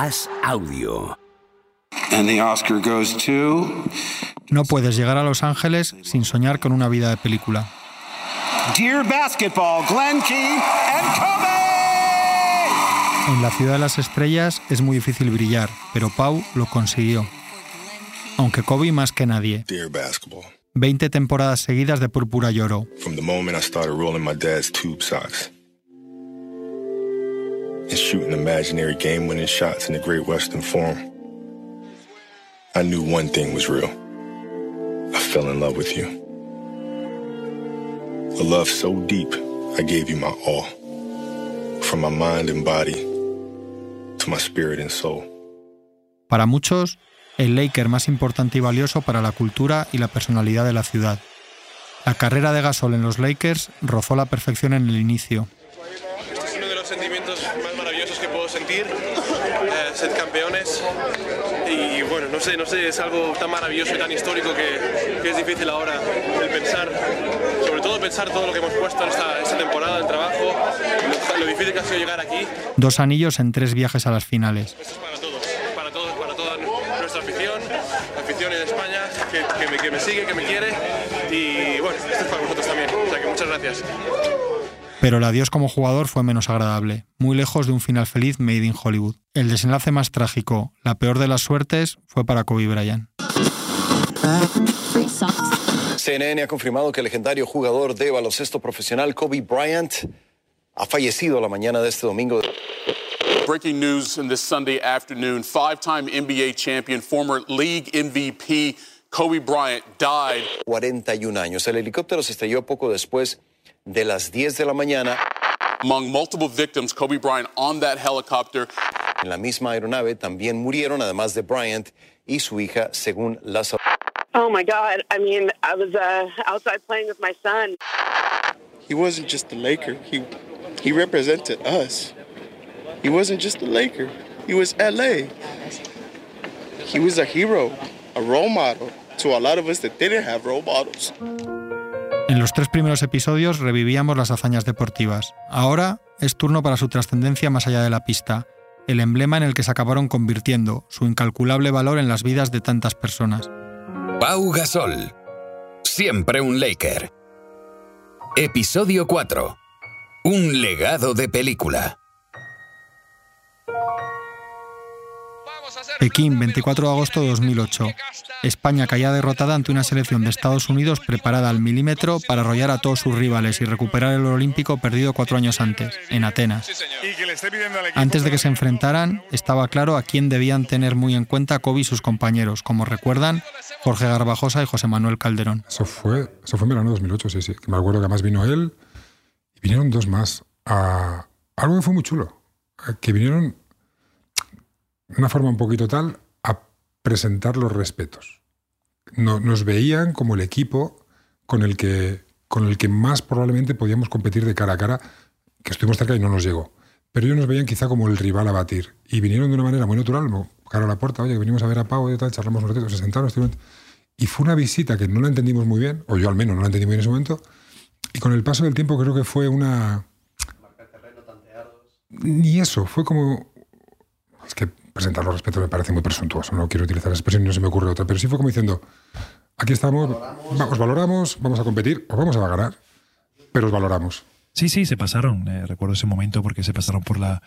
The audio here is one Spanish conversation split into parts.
Audio. And the Oscar goes to No puedes llegar a Los Ángeles sin soñar con una vida de película. Dear Basketball, Glenn Key and Kobe! En la ciudad de las estrellas es muy difícil brillar, pero Pau lo consiguió. Aunque Kobe más que nadie. Dear basketball, 20 temporadas seguidas de púrpura y oro. from the moment I started rolling my dad's tube socks and shooting imaginary game winning shots in the Great Western Forum, I knew one thing was real. I fell in love with you. A love so deep, I gave you my all. From my mind and body to my spirit and soul. Para muchos, el Laker más importante y valioso para la cultura y la personalidad de la ciudad. La carrera de Gasol en los Lakers rozó la perfección en el inicio. Los sentimientos más maravillosos que puedo sentir, eh, ser campeones y bueno, no sé, no sé, es algo tan maravilloso y tan histórico que, que es difícil ahora el pensar, sobre todo pensar todo lo que hemos puesto en esta, esta temporada, el trabajo, lo, lo difícil que ha sido llegar aquí. Dos anillos en tres viajes a las finales. Esto es para todos, para todos, para toda nuestra afición, la afición en España que, que me, que me sigue, que me quiere y bueno, esto es para vosotros también, o sea que muchas gracias. Pero el adiós como jugador fue menos agradable, muy lejos de un final feliz made in Hollywood. El desenlace más trágico, la peor de las suertes, fue para Kobe Bryant. CNN ha confirmado que el legendario jugador de baloncesto profesional Kobe Bryant ha fallecido la mañana de este domingo. Breaking news in this Sunday afternoon five time NBA champion, former league MVP Kobe Bryant died. 41 años. El helicóptero se estrelló poco después de las 10 de la mañana. Among multiple victims, Kobe Bryant on that helicopter. En la misma aeronave también murieron, además de Bryant y su hija, según las Oh my God. I mean, I was uh, outside playing with my son. he wasn't just a Laker. He he represented us. He wasn't just a Laker. He was LA. He was a hero, a role model to a lot of us that didn't have role models. En los tres primeros episodios revivíamos las hazañas deportivas. Ahora es turno para su trascendencia más allá de la pista, el emblema en el que se acabaron convirtiendo, su incalculable valor en las vidas de tantas personas. Pau Gasol. Siempre un Laker. Episodio 4. Un legado de película. Pekín, 24 de agosto de 2008. España caía derrotada ante una selección de Estados Unidos preparada al milímetro para arrollar a todos sus rivales y recuperar el oro olímpico perdido cuatro años antes, en Atenas. Antes de que se enfrentaran, estaba claro a quién debían tener muy en cuenta Kobe y sus compañeros, como recuerdan Jorge Garbajosa y José Manuel Calderón. Eso fue, eso fue en verano de 2008, sí, sí. Me acuerdo que además vino él y vinieron dos más. a algo que fue muy chulo. eh, Que vinieron una forma un poquito tal a presentar los respetos. No- nos veían como el equipo con el, que, con el que más probablemente podíamos competir de cara a cara, que estuvimos cerca y no nos llegó. Pero ellos nos veían quizá como el rival a batir. Y vinieron de una manera muy natural, cara a la puerta, oye, venimos a ver a Pau y tal, charlamos un ratito, se sentaron, estuvieron- y fue una visita que no la entendimos muy bien, o yo al menos no la entendí muy bien en ese momento, y con el paso del tiempo creo que fue una... Ni eso, fue como... Es que presentar los respetos me parece muy presuntuoso, no quiero utilizar esa expresión y no se me ocurre otra, pero sí fue como diciendo, aquí estamos, va- os valoramos, vamos a competir, os vamos a ganar, pero os valoramos. Sí, sí, se pasaron. eh, recuerdo ese momento porque se pasaron por la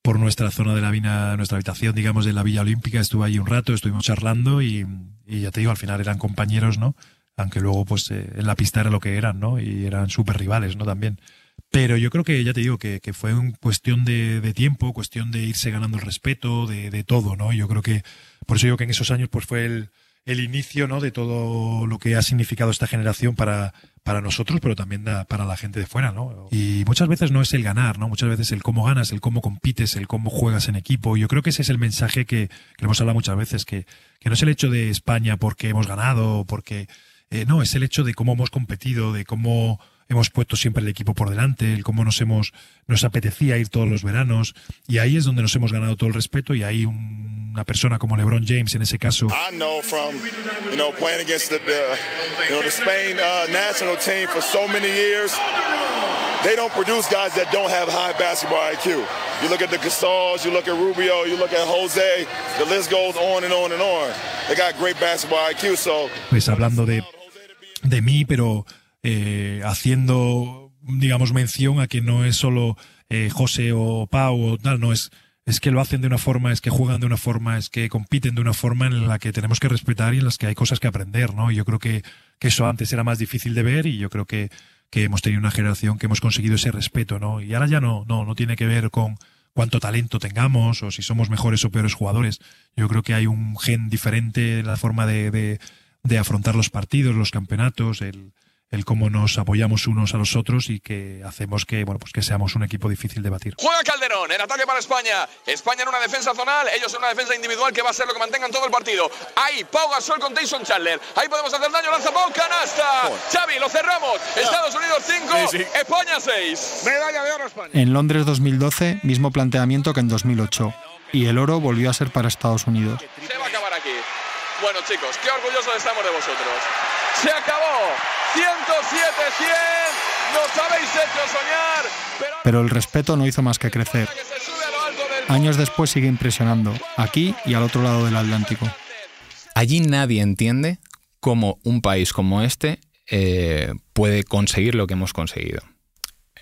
por nuestra zona de la vina, nuestra habitación, digamos, de la Villa Olímpica. Estuve allí un rato, estuvimos charlando y, y ya te digo, al final eran compañeros, ¿no? Aunque luego, pues, eh, en la pista era lo que eran, ¿no? Y eran súper rivales, ¿no? También. Pero yo creo que, ya te digo, que, que fue un cuestión de, de tiempo, cuestión de irse ganando el respeto, de, de todo, ¿no? Yo creo que, por eso digo que en esos años, pues fue el, el inicio, ¿no? De todo lo que ha significado esta generación para, para nosotros, pero también para la gente de fuera, ¿no? Y muchas veces no es el ganar, ¿no? Muchas veces el cómo ganas, el cómo compites, el cómo juegas en equipo. Yo creo que ese es el mensaje que, que hemos hablado muchas veces, que, que no es el hecho de España porque hemos ganado, porque eh, no, es el hecho de cómo hemos competido, de cómo hemos puesto siempre el equipo por delante, el cómo nos hemos, nos apetecía ir todos los veranos, y ahí es donde nos hemos ganado todo el respeto, y ahí un- una persona como LeBron James en ese caso, I know from, you know, playing against the, the you know, the Spain uh, national team for so many years, they don't produce guys that don't have high basketball IQ. You look at the Casalls, you look at Rubio, you look at Jose, the list goes on and on and on. They got great basketball IQ, so. Pues hablando de, de mí, pero eh, haciendo, digamos, mención a que no es solo eh, José o Pau o tal, no es es que lo hacen de una forma, es que juegan de una forma, es que compiten de una forma en la que tenemos que respetar y en las que hay cosas que aprender, ¿no? Yo creo que, eso antes era más difícil de ver y yo creo que, que hemos tenido una generación que hemos conseguido ese respeto, ¿no? Y ahora ya no, no, no tiene que ver con cuánto talento tengamos o si somos mejores o peores jugadores. Yo creo que hay un gen diferente en la forma de, de, de afrontar los partidos, los campeonatos, el, el cómo nos apoyamos unos a los otros y que hacemos que, bueno, pues que seamos un equipo difícil de batir. Juega Calderón, en ataque para España. España en una defensa zonal, ellos en una defensa individual que va a ser lo que mantengan todo el partido. Ahí, Pau Gasol con Tyson Chandler. Ahí podemos hacer daño, lanza Pau, canasta. Xavi, lo cerramos. Estados Unidos 5, España 6. Medalla de oro España. En Londres 2012, mismo planteamiento que en 2008. Y el oro volvió a ser para Estados Unidos. Se va a acabar aquí. Bueno, chicos, qué orgullosos estamos de vosotros. Se acabó. 107, 100. Nos habéis hecho soñar. Pero... Pero el respeto no hizo más que crecer. Años después sigue impresionando, aquí y al otro lado del Atlántico. Allí nadie entiende cómo un país como este eh, puede conseguir lo que hemos conseguido.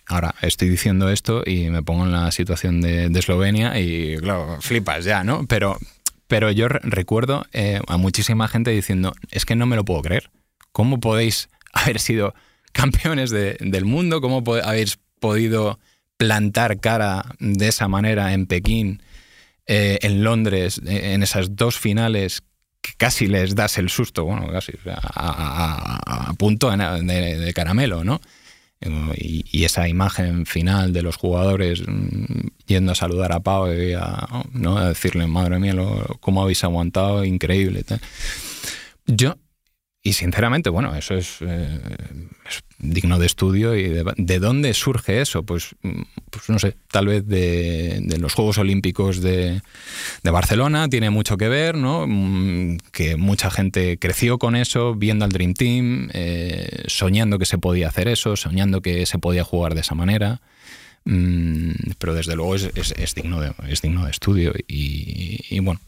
Ahora estoy diciendo esto y me pongo en la situación de, de Eslovenia y, claro, flipas ya, ¿no? Pero, pero yo recuerdo eh, a muchísima gente diciendo, es que no me lo puedo creer. ¿Cómo podéis haber sido campeones de, del mundo? ¿Cómo habéis podido plantar cara de esa manera en Pekín, eh, en Londres, en esas dos finales que casi les das el susto, bueno, casi a, punto de, caramelo, ¿no? Y, esa imagen final de los jugadores yendo a saludar a Pau y a, decirle, madre mía, cómo habéis aguantado, increíble. Yo y sinceramente, bueno, eso es, eh, es digno de estudio. ¿Y de, de, dónde surge eso? Pues, pues no sé, tal vez de, los Juegos Olímpicos de, Barcelona tiene mucho que ver, ¿no? Que mucha gente creció con eso, viendo al Dream Team, eh, soñando que se podía hacer eso, soñando que se podía jugar de esa manera. Mm, pero desde luego es, digno, de, es digno de estudio. Y, y bueno.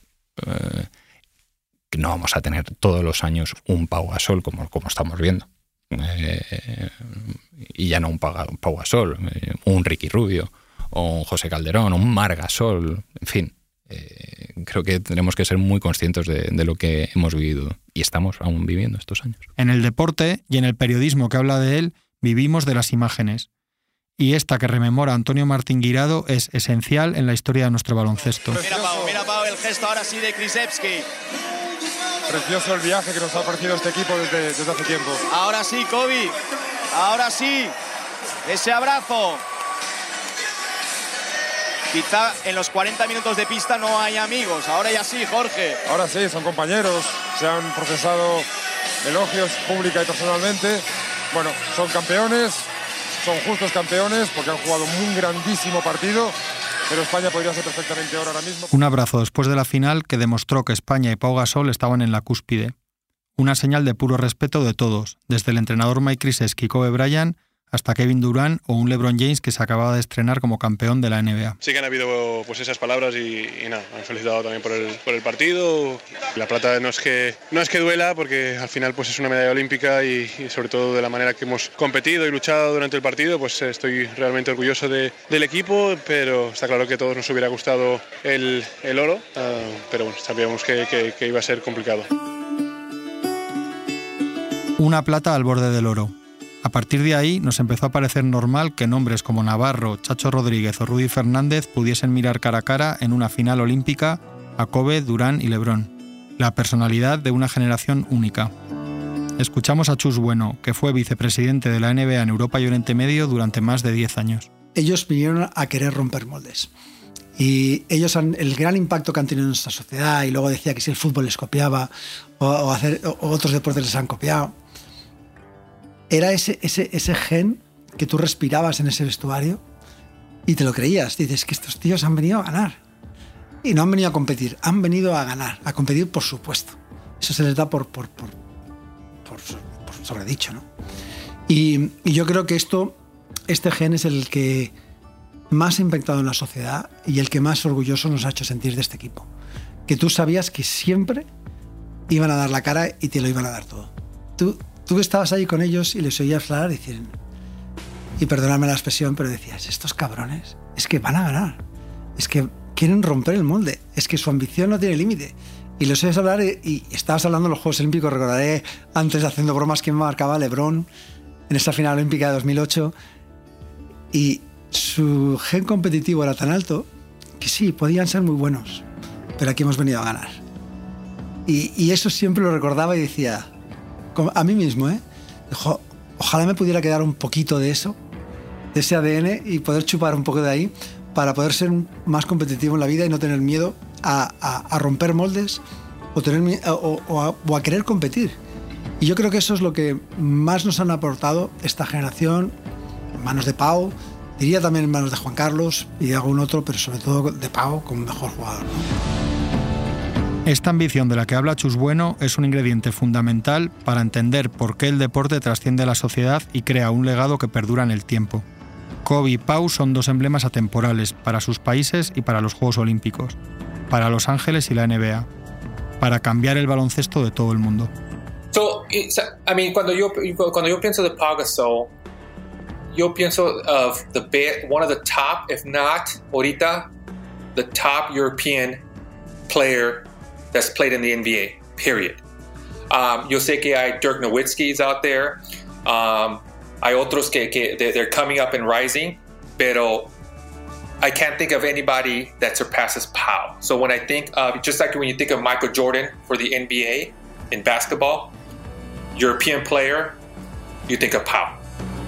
Eh, que no vamos a tener todos los años un Pau Gasol como, como estamos viendo. Eh, y ya no un Pau, Pau Gasol, eh, un Ricky Rubio, o un José Calderón, o un Mar Gasol, en fin. Eh, creo que tenemos que ser muy conscientes de, de, lo que hemos vivido y estamos aún viviendo estos años. En el deporte y en el periodismo que habla de él, vivimos de las imágenes. Y esta que rememora Antonio Martín Guirado es esencial en la historia de nuestro baloncesto. Mira Pau, mira Pau, el gesto ahora sí de Krzyzewski. Precioso el viaje que nos ha ofrecido este equipo desde, desde hace tiempo. Ahora sí, Kobe. Ahora sí. Ese abrazo. Quizá en los 40 minutos de pista no hay amigos. Ahora ya sí, Jorge. Ahora sí, son compañeros. Se han procesado elogios pública y personalmente. Bueno, son campeones. Son justos campeones porque han jugado un grandísimo partido pero España podría ser perfectamente ahora mismo. Un abrazo después de la final que demostró que España y Pau Gasol estaban en la cúspide. Una señal de puro respeto de todos, desde el entrenador Mike Krzyzewski y Kobe hasta Kevin Durant o un LeBron James que se acababa de estrenar como campeón de la NBA. Sí que han habido pues esas palabras y, y nada, han felicitado también por el, por el, partido. La plata no es que no es que duela porque al final pues es una medalla olímpica y, y, sobre todo de la manera que hemos competido y luchado durante el partido, pues estoy realmente orgulloso de, del equipo, pero está claro que a todos nos hubiera gustado el, el oro, uh, pero bueno, sabíamos que, que, que iba a ser complicado. Una plata al borde del oro. A partir de ahí nos empezó a parecer normal que nombres como Navarro, Chacho Rodríguez o Rudy Fernández pudiesen mirar cara a cara en una final olímpica a Kobe, Durán y Lebrón, la personalidad de una generación única. Escuchamos a Chus Bueno, que fue vicepresidente de la NBA en Europa y Oriente Medio durante más de 10 años. Ellos vinieron a querer romper moldes. Y ellos han, el gran impacto que han tenido en nuestra sociedad, y luego decía que si el fútbol les copiaba o, o, hacer, o otros deportes les han copiado, era ese, ese, ese gen que tú respirabas en ese vestuario y te lo creías. Dices que estos tíos han venido a ganar. Y no han venido a competir, han venido a ganar, a competir por supuesto. Eso se les da por, por, por, por, por sobredicho, ¿no? Y, y, yo creo que esto este gen es el que más ha impactado en la sociedad y el que más orgulloso nos ha hecho sentir de este equipo. Que tú sabías que siempre iban a dar la cara y te lo iban a dar todo. Tú, tú estabas ahí con ellos y les oías hablar y decir, y perdonadme la expresión, pero decías, estos cabrones, es que van a ganar, es que quieren romper el molde, es que su ambición no tiene límite. Y les oyes hablar y, estabas hablando de los Juegos Olímpicos, recordaré antes haciendo bromas que marcaba Lebron en esa final olímpica de 2008 y su gen competitivo era tan alto que sí, podían ser muy buenos, pero aquí hemos venido a ganar. Y, y eso siempre lo recordaba y decía, a mí mismo, ¿eh? Ojalá me pudiera quedar un poquito de eso, de ese ADN y poder chupar un poco de ahí para poder ser más competitivo en la vida y no tener miedo a, romper moldes o, a, querer competir. Y yo creo que eso es lo que más nos han aportado esta generación, en manos de Pau, diría también en manos de Juan Carlos y de algún otro, pero sobre todo de Pau como mejor jugador. Esta ambición de la que habla Chus Bueno es un ingrediente fundamental para entender por qué el deporte trasciende la sociedad y crea un legado que perdura en el tiempo. Kobe y Pau son dos emblemas atemporales para sus países y para los Juegos Olímpicos, para Los Ángeles y la NBA, para cambiar el baloncesto de todo el mundo. So, I mean, cuando yo, cuando yo pienso de Pau yo pienso of the one of the top, if not ahorita, the top European player that's played in the NBA. Period. Um, yo sé que hay Dirk Nowitzki's out there. Um, hay otros que, que they're coming up and rising, pero I can't think of anybody that surpasses Pau. So when I think of, just like when you think of Michael Jordan for the NBA in basketball, European player, you think of Pau.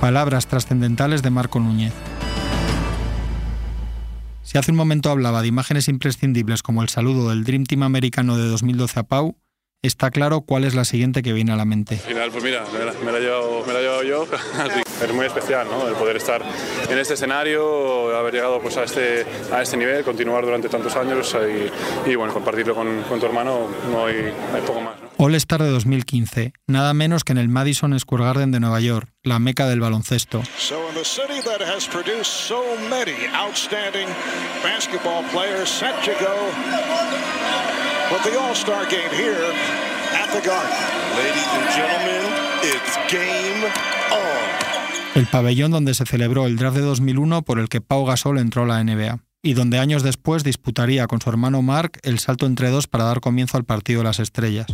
Palabras trascendentales de Marco Núñez. Si hace un momento hablaba de imágenes imprescindibles como el saludo del Dream Team americano de 2012 a Pau, está claro cuál es la siguiente que viene a la mente. Al final, pues mira, me la, he, llevado, yo. es muy especial, ¿no? El poder estar en este escenario, haber llegado pues, a, este, a este nivel, continuar durante tantos años y, bueno, compartirlo con, con, tu hermano, no hay, hay poco más. ¿no? All Star de 2015, nada menos que en el Madison Square Garden de Nueva York, la meca del baloncesto. So in the city that has produced so many outstanding basketball players set to go with the All-Star game here at the Garden. Ladies and gentlemen, it's game on. El pabellón donde se celebró el draft de 2001 por el que Pau Gasol entró a la NBA y donde años después disputaría con su hermano Mark el salto entre dos para dar comienzo al partido de las estrellas.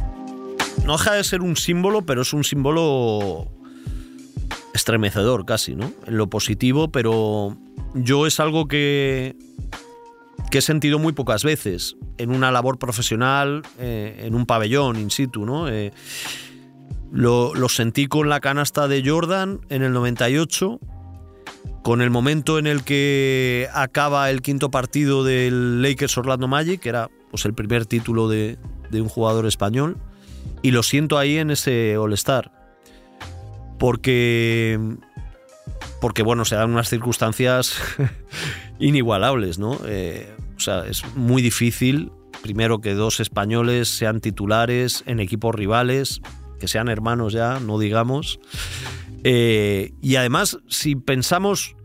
No deja de ser un símbolo, pero es un símbolo estremecedor casi, ¿no? En lo positivo, pero yo es algo que, he sentido muy pocas veces en una labor profesional, eh, en un pabellón in situ, ¿no? Eh, lo, sentí con la canasta de Jordan en el 98, con el momento en el que acaba el quinto partido del Lakers Orlando Magic, que era pues, el primer título de un jugador español, y lo siento ahí en ese All-Star. Porque. Porque, bueno, se dan unas circunstancias inigualables, ¿no? Eh, o sea, es muy difícil, primero, que dos españoles sean titulares en equipos rivales, que sean hermanos ya, no digamos. Eh, y además, si pensamos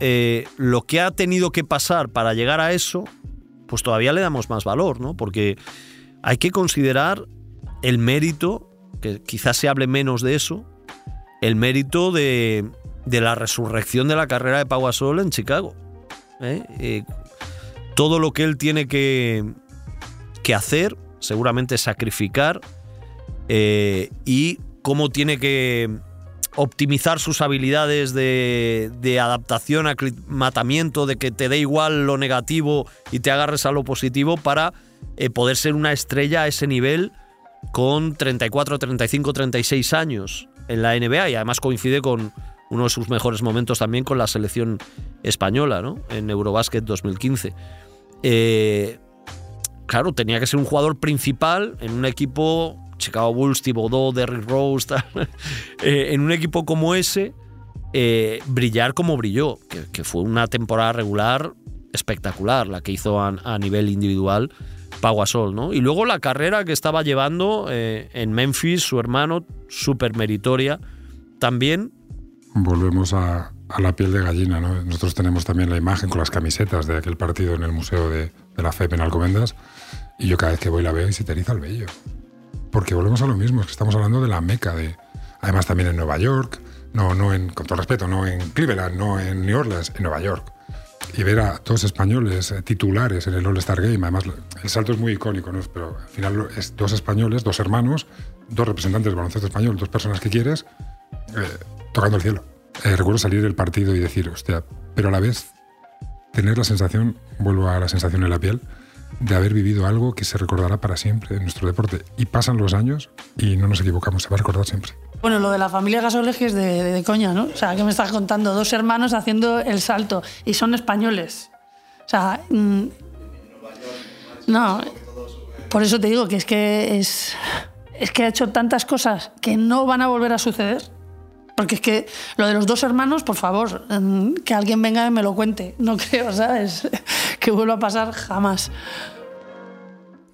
eh, lo que ha tenido que pasar para llegar a eso, pues todavía le damos más valor, ¿no? Porque hay que considerar el mérito, que quizás se hable menos de eso, el mérito de, de la resurrección de la carrera de Pau Gasol en Chicago. ¿eh? Eh, todo lo que él tiene que, que hacer, seguramente sacrificar, eh, y cómo tiene que optimizar sus habilidades de, de, adaptación, aclimatamiento, de que te dé igual lo negativo y te agarres a lo positivo para poder ser una estrella a ese nivel con 34, 35, 36 años en la NBA y además coincide con uno de sus mejores momentos también con la selección española, ¿no? En Eurobasket 2015. Eh, claro, tenía que ser un jugador principal en un equipo, Chicago Bulls, Thibodeau, Derrick Rose, eh, en un equipo como ese, eh, brillar como brilló, que, fue una temporada regular espectacular la que hizo a nivel individual Pau Gasol, ¿no? Y luego la carrera que estaba llevando eh, en Memphis, su hermano, súper meritoria. También. Volvemos a, la piel de gallina. ¿no? Nosotros tenemos también la imagen con las camisetas de aquel partido en el Museo de, la FEP en Alcobendas y yo cada vez que voy la veo y se te el vello. Porque volvemos a lo mismo, es que estamos hablando de la meca, de, además también en Nueva York, no, no en, con todo respeto, no en Cleveland, no en New Orleans, en Nueva York. Y ver a dos españoles eh, titulares en el All-Star Game, además el salto es muy icónico, ¿no? pero al final es dos españoles, dos hermanos, dos representantes del baloncesto español, dos personas que quieres, eh, tocando el cielo. Eh, recuerdo salir del partido y decir, hostia, pero a la vez tener la sensación, vuelvo a la sensación en la piel, de haber vivido algo que se recordará para siempre en nuestro deporte. Y pasan los años y no nos equivocamos, se va a recordar siempre. Bueno, lo de la familia Gasoleji es de, de, coña, ¿no? O sea, que me estás contando? Dos hermanos haciendo el salto y son españoles. O sea, mmm, no, por eso te digo que es que es que ha hecho tantas cosas que no van a volver a suceder. Porque es que lo de los dos hermanos, por favor, que alguien venga y me lo cuente. No creo, ¿sabes? Que vuelva a pasar jamás.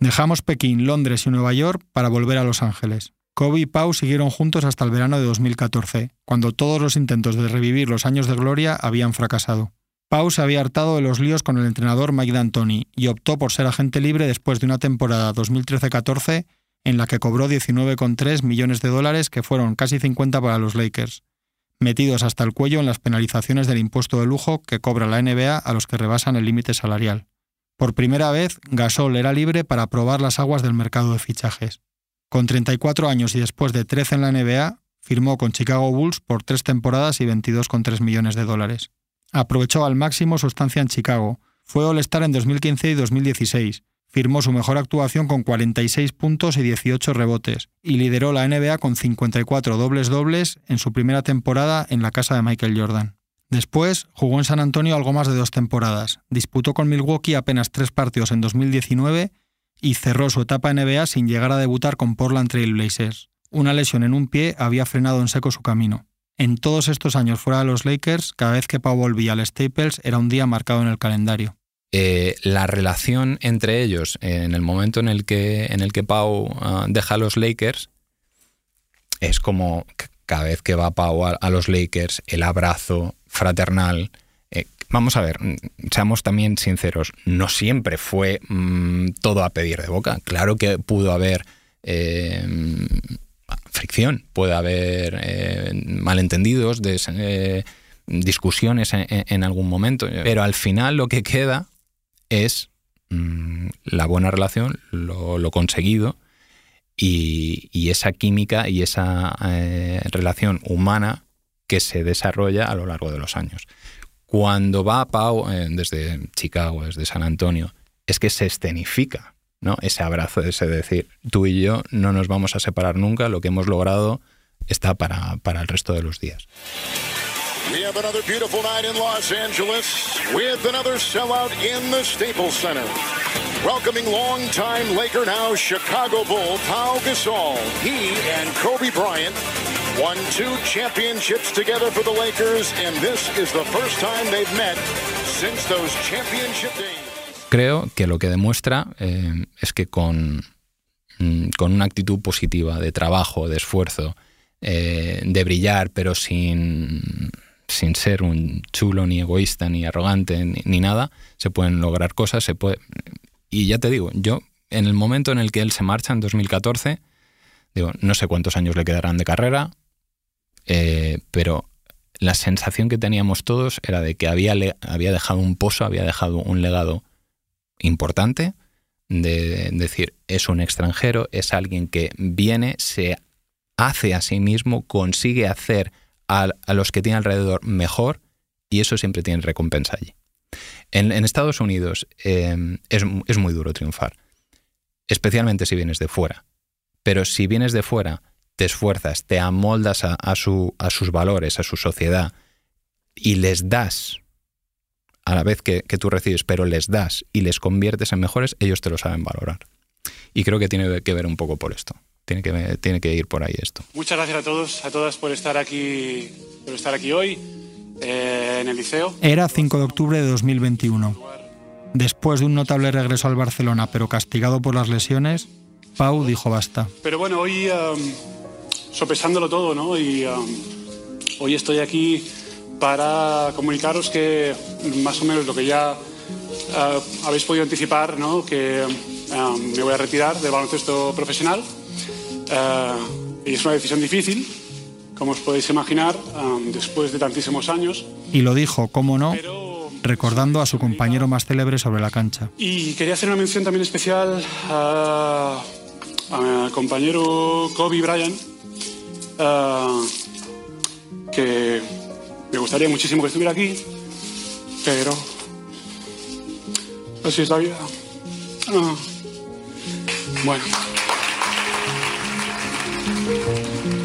Dejamos Pekín, Londres y Nueva York para volver a Los Ángeles. Kobe y Pau siguieron juntos hasta el verano de 2014, cuando todos los intentos de revivir los años de gloria habían fracasado. Pau se había hartado de los líos con el entrenador Mike D'Antoni y optó por ser agente libre después de una temporada 2013-14 en la que cobró 19,3 millones de dólares que fueron casi 50 para los Lakers, metidos hasta el cuello en las penalizaciones del impuesto de lujo que cobra la NBA a los que rebasan el límite salarial. Por primera vez, Gasol era libre para probar las aguas del mercado de fichajes. Con 34 años y después de 13 en la NBA, firmó con Chicago Bulls por tres temporadas y 22,3 millones de dólares. Aprovechó al máximo su estancia en Chicago, fue All-Star en 2015 y 2016, firmó su mejor actuación con 46 puntos y 18 rebotes, y lideró la NBA con 54 dobles-dobles en su primera temporada en la casa de Michael Jordan. Después jugó en San Antonio algo más de dos temporadas, disputó con Milwaukee apenas tres partidos en 2019 y cerró su etapa NBA sin llegar a debutar con Portland Trail Blazers. Una lesión en un pie había frenado en seco su camino. En todos estos años fuera de los Lakers, cada vez que Pau volvía al Staples era un día marcado en el calendario. Eh, la relación entre ellos en el momento en el que, en el que Pau uh, deja a los Lakers es como cada vez que va Pau a, los Lakers, el abrazo fraternal. Eh, vamos a ver, seamos también sinceros, no siempre fue mmm, todo a pedir de boca. Claro que pudo haber eh, fricción, puede haber malentendidos, discusiones en, algún momento, pero al final lo que queda es mmm, la buena relación, lo, lo conseguido y, y, esa química y esa eh, relación humana que se desarrolla a lo largo de los años. Cuando va Pau eh, desde Chicago, desde San Antonio, es que se escenifica ¿no? ese abrazo, ese decir, tú y yo no nos vamos a separar nunca, lo que hemos logrado está para, para el resto de los días. We have another beautiful night in Los Angeles with another sellout in the Staples Center. Welcoming longtime Laker now Chicago Bull Pau Gasol. He and Kobe Bryant won two championships together for the Lakers, and this is the first time they've met since those championship days. Creo que lo que demuestra eh, es que con, con una actitud positiva de trabajo, de esfuerzo, eh, de brillar, pero sin sin ser un chulo, ni egoísta, ni arrogante, ni, nada, se pueden lograr cosas, se puede... Y ya te digo, yo, en el momento en el que él se marcha, en 2014, digo, no sé cuántos años le quedarán de carrera, eh, pero la sensación que teníamos todos era de que había, le, había dejado un pozo, había dejado un legado importante, de decir, es un extranjero, es alguien que viene, se hace a sí mismo, consigue hacer a, los que tiene alrededor mejor y eso siempre tiene recompensa allí. En, Estados Unidos eh, es, muy duro triunfar, especialmente si vienes de fuera. Pero si vienes de fuera, te esfuerzas, te amoldas a, a, su, a sus valores, a su sociedad y les das a la vez que tú recibes, pero les das y les conviertes en mejores, ellos te lo saben valorar. Y creo que tiene que ver un poco por esto tiene que, tiene que ir por ahí esto. Muchas gracias a todos, a todas por estar aquí, por estar aquí hoy eh, en el liceo. Era 5 de octubre de 2021. Después de un notable regreso al Barcelona, pero castigado por las lesiones, Pau dijo basta. Pero bueno, hoy um, sopesándolo todo, ¿no? Y um, hoy estoy aquí para comunicaros que más o menos lo que ya eh, habéis podido anticipar, ¿no? que eh, me voy a retirar del baloncesto profesional. Eh, y es una decisión difícil, como os podéis imaginar, después de tantísimos años. Y lo dijo, cómo no, recordando a su compañero más célebre sobre la cancha. Y quería hacer una mención también especial a, a mi compañero Kobe Bryant, eh, que me gustaría muchísimo que estuviera aquí, pero así es la vida. Bueno.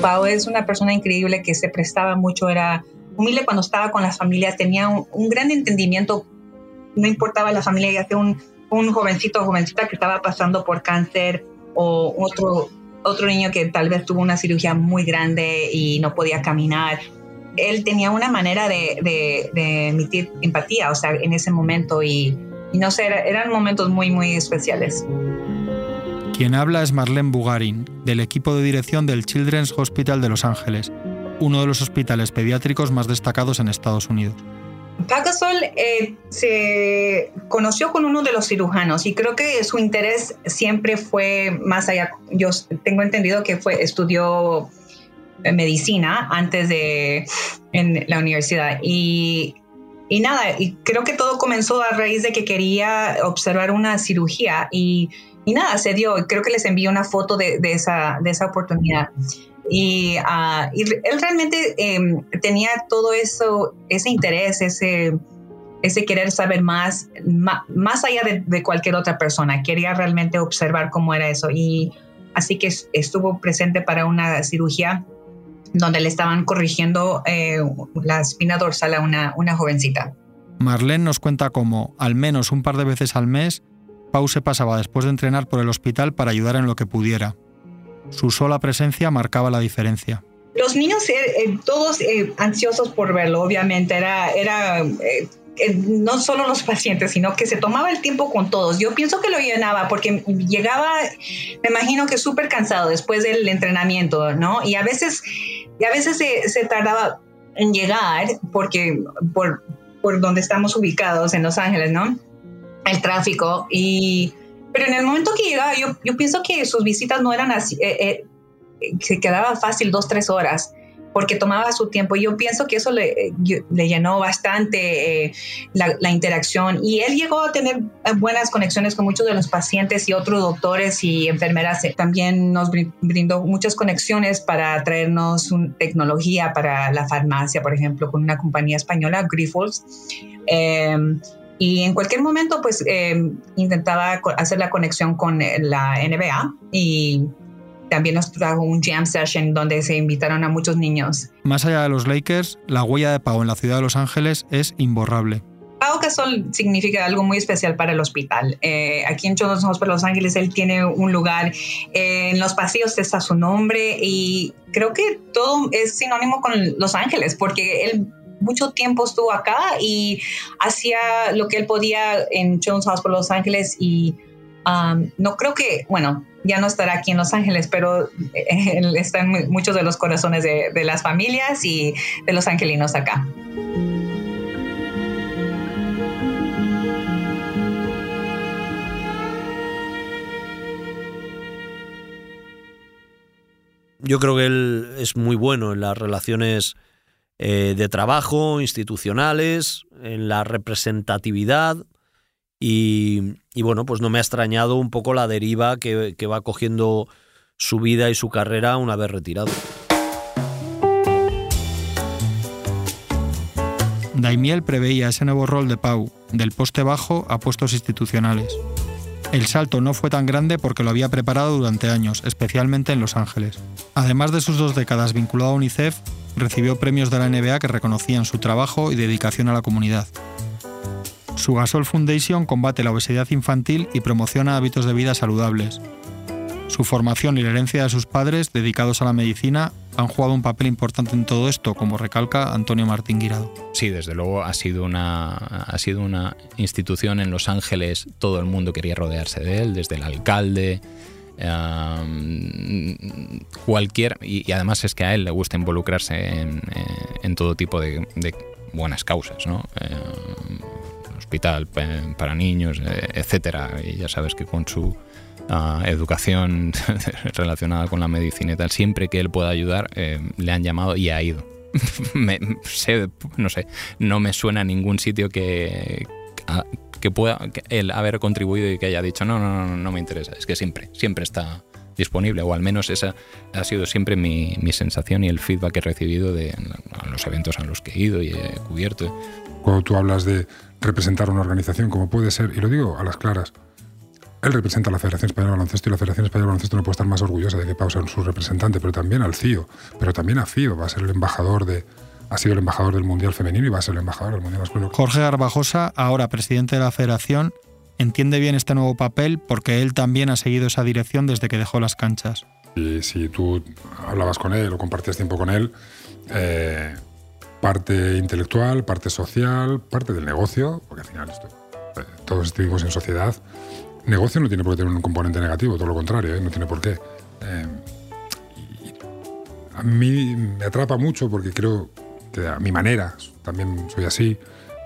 Pau es una persona increíble que se prestaba mucho, era humilde cuando estaba con las familias, tenía un, gran entendimiento, no importaba la familia, ya sea un, jovencito o jovencita que estaba pasando por cáncer o otro, otro niño que tal vez tuvo una cirugía muy grande y no podía caminar. Él tenía una manera de, de, emitir empatía, o sea, en ese momento y, y no sé, era- eran momentos muy, muy especiales. Quien habla es Marlene Bugarin, del equipo de dirección del Children's Hospital de Los Ángeles, uno de los hospitales pediátricos más destacados en Estados Unidos. Pau Gasol eh, se conoció con uno de los cirujanos y creo que su interés siempre fue más allá. Yo tengo entendido que fue estudió eh, medicina antes de en la universidad y y nada, y creo que todo comenzó a raíz de que quería observar una cirugía y, y nada, se dio. Creo que les envié una foto de, esa, de esa oportunidad. Y, ah, él realmente em, tenía todo eso, ese interés, ese, ese querer saber más, ma- más allá de, cualquier otra persona. Quería realmente observar cómo era eso. Y así que es- estuvo presente para una cirugía donde le estaban corrigiendo eh, la espina dorsal a una, una jovencita. Marlene nos cuenta cómo, al menos un par de veces al mes, Pau se pasaba después de entrenar por el hospital para ayudar en lo que pudiera. Su sola presencia marcaba la diferencia. Los niños, eh, eh, todos eh, ansiosos por verlo, obviamente, era, era eh, no solo los pacientes, sino que se tomaba el tiempo con todos. Yo pienso que lo llenaba porque llegaba, me imagino que súper cansado después del entrenamiento, ¿no? Y a veces, y a veces se, se tardaba en llegar porque por, por donde estamos ubicados en Los Ángeles, ¿no? El tráfico y... Pero en el momento que llegaba, yo, yo pienso que sus visitas no eran así, eh, eh, se quedaba fácil dos, tres horas, porque tomaba su tiempo. Yo pienso que eso le, le llenó bastante eh, la, interacción y él llegó a tener eh, buenas conexiones con muchos de los pacientes y otros doctores y enfermeras. También nos brin- brindó muchas conexiones para traernos un- tecnología para la farmacia, por ejemplo, con una compañía española, Grifols. Y en cualquier momento, pues eh, intentaba hacer la conexión con eh, la NBA y también nos trajo un jam session donde se invitaron a muchos niños. Más allá de los Lakers, la huella de Pau en la ciudad de Los Ángeles es imborrable. Pau Gasol significa algo muy especial para el hospital. Eh, aquí en Children's Hospital Los Ángeles él tiene un lugar, eh, en los pasillos está su nombre y creo que todo es sinónimo con Los Ángeles porque él mucho tiempo estuvo acá y hacía lo que él podía en Children's Hospital Los Ángeles y um, no creo que, bueno, ya no estará aquí en Los Ángeles, pero eh, él está en mu- muchos de los corazones de, de las familias y de los angelinos acá. Yo creo que él es muy bueno en las relaciones eh, de trabajo, institucionales, en la representatividad y, bueno, pues no me ha extrañado un poco la deriva que, que va cogiendo su vida y su carrera una vez retirado. Daimiel preveía ese nuevo rol de Pau, del poste bajo a puestos institucionales. El salto no fue tan grande porque lo había preparado durante años, especialmente en Los Ángeles. Además de sus dos décadas vinculado a UNICEF, recibió premios de la NBA que reconocían su trabajo y dedicación a la comunidad. Su Gasol Foundation combate la obesidad infantil y promociona hábitos de vida saludables. Su formación y la herencia de sus padres, dedicados a la medicina, han jugado un papel importante en todo esto, como recalca Antonio Martín Guirado. Sí, desde luego ha sido una ha sido una institución en Los Ángeles. Todo el mundo quería rodearse de él, desde el alcalde, cualquier y, además es que a él le gusta involucrarse en, en todo tipo de, buenas causas, ¿no? Eh, hospital para niños, eh, etcétera. Y ya sabes que con su uh, educación relacionada con la medicina y tal, siempre que él pueda ayudar, eh, le han llamado y ha ido. me, sé, no sé, no me suena a ningún sitio que, que pueda él haber contribuido y que haya dicho no, no, no, no me interesa. Es que siempre, siempre está disponible, o al menos esa ha sido siempre mi, mi sensación y el feedback que he recibido de los eventos a los que he ido y he cubierto. Cuando tú hablas de representar una organización, como puede ser, y lo digo a las claras, él representa a la Federación Española de Baloncesto y la Federación Española de Baloncesto no puede estar más orgullosa de que Pau sea su representante, pero también al CIO, pero también a CIO, va a ser el embajador de, ha sido el embajador del Mundial Femenino y va a ser el embajador del Mundial Masculino. Jorge Garbajosa, ahora presidente de la Federación, entiende bien este nuevo papel porque él también ha seguido esa dirección desde que dejó las canchas. Y si tú hablabas con él o compartías tiempo con él, eh, parte intelectual, parte social, parte del negocio, porque al final esto, eh, todos vivimos en sociedad. Negocio no tiene por qué tener un componente negativo, todo lo contrario, ¿eh? no tiene por qué. a mí me atrapa mucho porque creo que a mi manera, también soy así,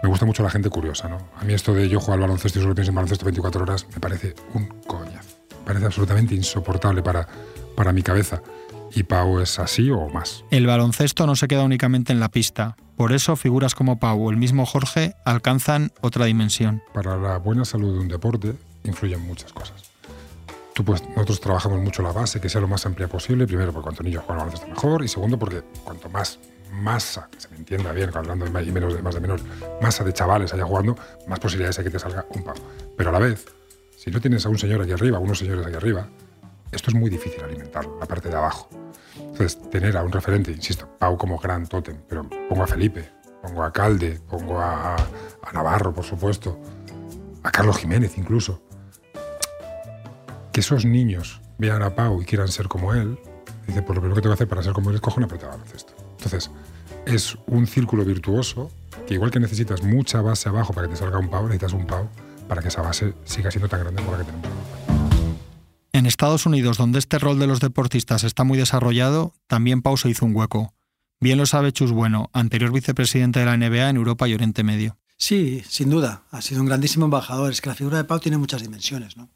me gusta mucho la gente curiosa, ¿no? A mí esto de yo jugar al baloncesto y solo pienso en baloncesto 24 horas me parece un coñazo. Me parece absolutamente insoportable para, para mi cabeza. Y Pau es así o más. El baloncesto no se queda únicamente en la pista. Por eso figuras como Pau o el mismo Jorge alcanzan otra dimensión. Para la buena salud de un deporte influyen muchas cosas. Tú, pues, nosotros trabajamos mucho la base, que sea lo más amplia posible. Primero, porque cuanto niños juegan al baloncesto mejor. Y segundo, porque cuanto más masa, que se me entienda bien, hablando de más menos de más menos, masa de chavales allá jugando, más posibilidades hay que te salga un Pau. Pero a la vez, si no tienes a un señor aquí arriba, unos señores aquí arriba, esto es muy difícil alimentarlo, la parte de abajo. Entonces, tener a un referente, insisto, Pau como gran tótem, pero pongo a Felipe, pongo a Calde, pongo a, a Navarro, por supuesto, a Carlos Jiménez incluso. Que esos niños vean a Pau y quieran ser como él, dice, pues lo primero que tengo que hacer para ser como él es coger una pelota de baloncesto. Entonces, es un círculo virtuoso que igual que necesitas mucha base abajo para que te salga un Pau, necesitas un Pau para que esa base siga siendo tan grande como la que tenemos. En Estados Unidos, donde este rol de los deportistas está muy desarrollado, también Pau se hizo un hueco. Bien lo sabe Chus Bueno, anterior vicepresidente de la NBA en Europa y Oriente Medio. Sí, sin duda. Ha sido un grandísimo embajador. Es que la figura de Pau tiene muchas dimensiones. ¿no?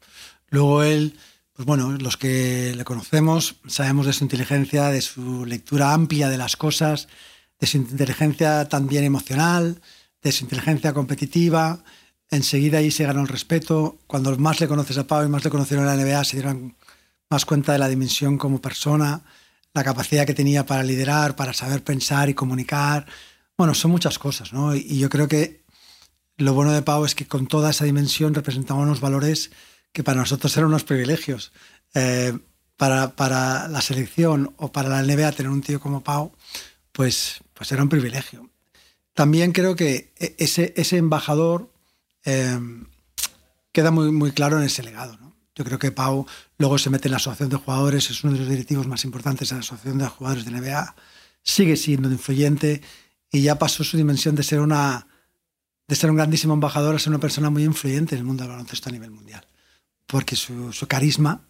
Luego él, pues bueno, los que le conocemos sabemos de su inteligencia, de su lectura amplia de las cosas, de su inteligencia también emocional, de su inteligencia competitiva. Enseguida ahí se ganó el respeto. Cuando más le conoces a Pau y más le conocieron en la NBA, se dieron más cuenta de la dimensión como persona, la capacidad que tenía para liderar, para saber pensar y comunicar. Bueno, son muchas cosas, ¿no? Y yo creo que lo bueno de Pau es que con toda esa dimensión representaba unos valores que para nosotros eran unos privilegios. Eh, para, para, la selección o para la NBA tener un tío como Pau, pues, pues era un privilegio. También creo que e, ese, ese embajador eh, queda muy, muy claro en ese legado. Yo creo que Pau luego se mete en la asociación de jugadores, es uno de los directivos más importantes de la asociación de jugadores de NBA, sigue siendo influyente y ya pasó su dimensión de ser una de ser un grandísimo embajador a ser una persona muy influyente en el mundo del baloncesto a nivel mundial, porque su, su carisma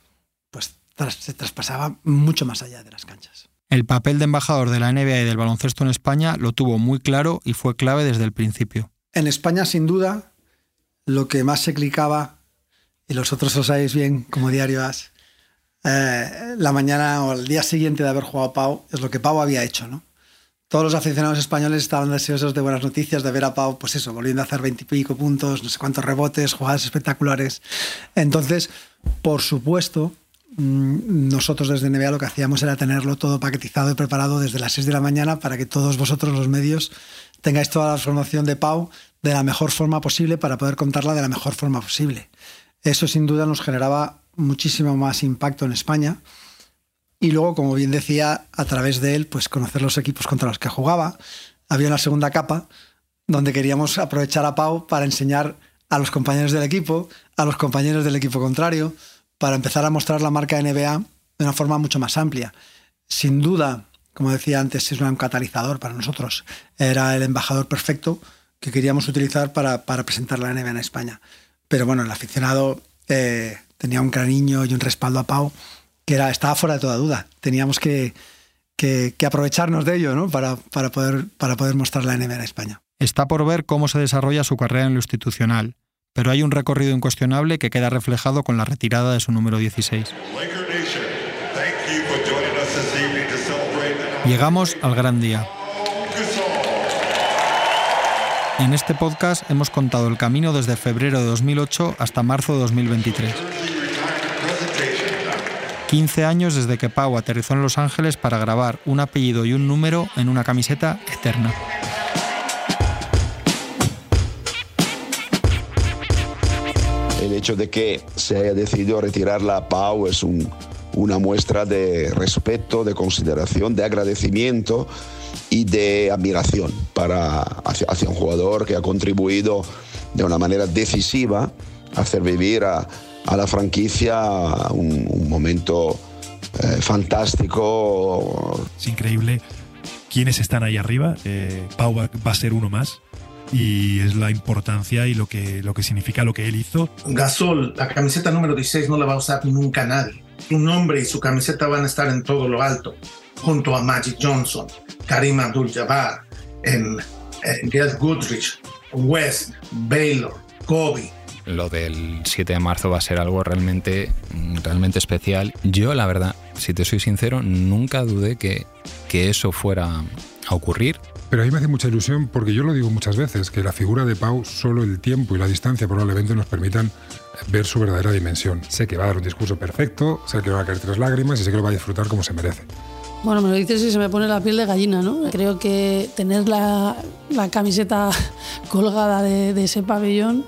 pues, tras, se traspasaba mucho más allá de las canchas. El papel de embajador de la NBA y del baloncesto en España lo tuvo muy claro y fue clave desde el principio. En España, sin duda, lo que más se clicaba, y los otros lo sabéis bien como diario As, eh, la mañana o el día siguiente de haber jugado Pau, es lo que Pau había hecho, ¿no? Todos los aficionados españoles estaban deseosos de buenas noticias, de ver a Pau, pues eso, volviendo a hacer veintipico puntos, no sé cuántos rebotes, jugadas espectaculares. Entonces, por supuesto, mm, nosotros desde NBA lo que hacíamos era tenerlo todo paquetizado y preparado desde las 6 de la mañana para que todos vosotros, los medios, tengáis toda la formación de Pau de la mejor forma posible para poder contarla de la mejor forma posible. Eso sin duda nos generaba muchísimo más impacto en España. Y luego, como bien decía, a través de él, pues conocer los equipos contra los que jugaba. Había una segunda capa donde queríamos aprovechar a Pau para enseñar a los compañeros del equipo, a los compañeros del equipo contrario, para empezar a mostrar la marca NBA de una forma mucho más amplia. Sin duda, como decía antes, es un catalizador para nosotros. Era el embajador perfecto que queríamos utilizar para, para presentar la NBA en España. Pero bueno, el aficionado eh, tenía un cariño y un respaldo a Pau que era, estaba fuera de toda duda. Teníamos que, que, que aprovecharnos de ello ¿no? para, para, poder, para poder mostrar la NBA en España. Está por ver cómo se desarrolla su carrera en lo institucional, pero hay un recorrido incuestionable que queda reflejado con la retirada de su número 16. Llegamos al gran día. En este podcast hemos contado el camino desde febrero de 2008 hasta marzo de 2023. 15 años desde que Pau aterrizó en Los Ángeles para grabar un apellido y un número en una camiseta eterna. El hecho de que se haya decidido retirar la Pau es una muestra de respeto, de consideración, de agradecimiento y de admiración para, hacia, un jugador que ha contribuido de una manera decisiva a hacer vivir a, la franquicia un, momento eh, fantástico. Es increíble quiénes están ahí arriba. Eh, Pau va, a ser uno más y es la importancia y lo que, lo que significa lo que él hizo. Gasol, la camiseta número 16 no la va a usar nunca nadie. Su nombre y su camiseta van a estar en todo lo alto, junto a Magic Johnson, Karim Abdul-Jabbar, en, en Get Goodrich, West, Baylor, Kobe. Lo del 7 de marzo va a ser algo realmente, realmente especial. Yo, la verdad, si te soy sincero, nunca dudé que, que eso fuera a ocurrir. Pero a mí me hace mucha ilusión porque yo lo digo muchas veces, que la figura de Pau, solo el tiempo y la distancia probablemente nos permitan ver su verdadera dimensión. Sé que va a dar un discurso perfecto, sé que va a caer tres lágrimas y sé que lo va a disfrutar como se merece. Bueno, me lo dices y se me pone la piel de gallina, ¿no? Creo que tener la, camiseta colgada de, ese pabellón,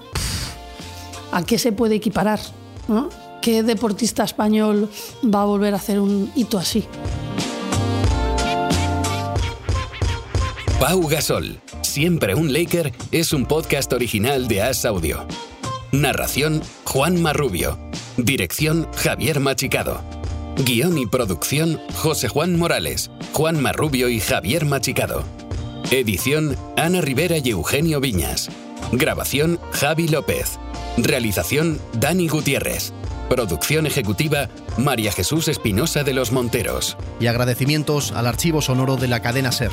¿a qué se puede equiparar? ¿Qué deportista español va a volver a hacer un hito así? Pau Gasol, siempre un Laker, es un podcast original de As Audio. Narración, Juan Marrubio. Dirección, Javier Machicado. Guión y producción, José Juan Morales, Juan Marrubio y Javier Machicado. Edición, Ana Rivera y Eugenio Viñas. Grabación, Javi López. Realización, Dani Gutiérrez. Producción ejecutiva, María Jesús Espinosa de los Monteros. Y agradecimientos al archivo sonoro de la cadena SER.